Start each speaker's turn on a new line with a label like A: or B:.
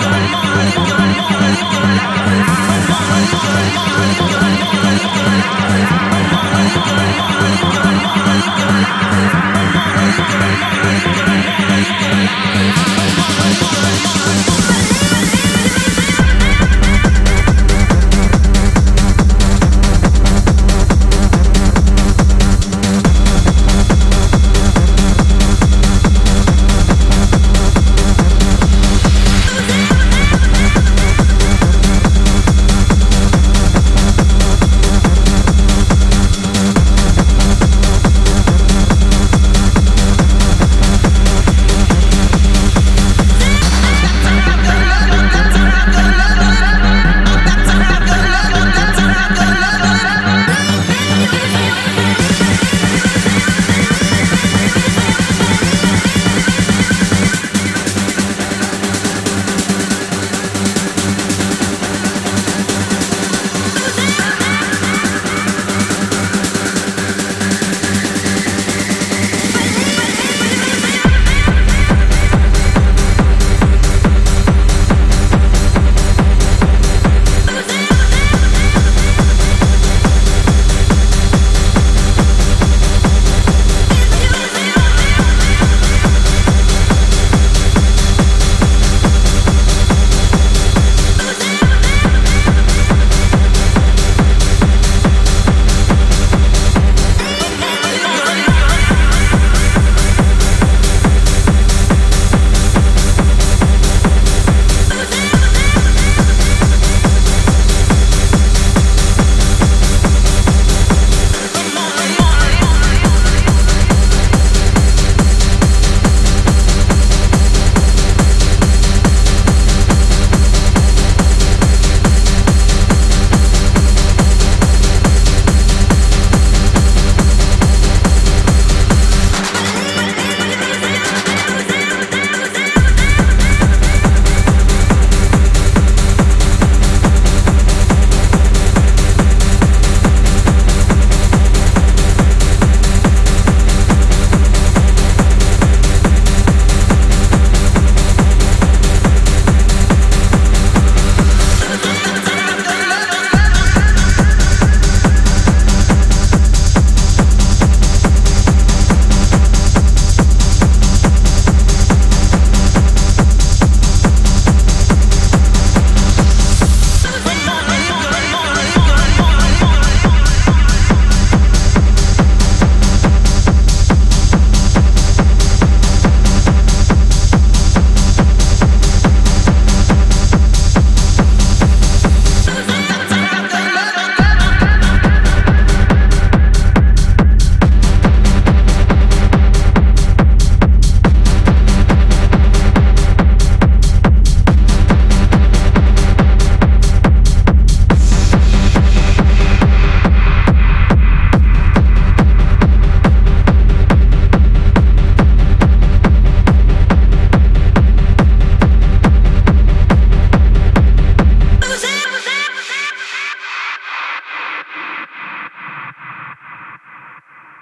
A: Come on.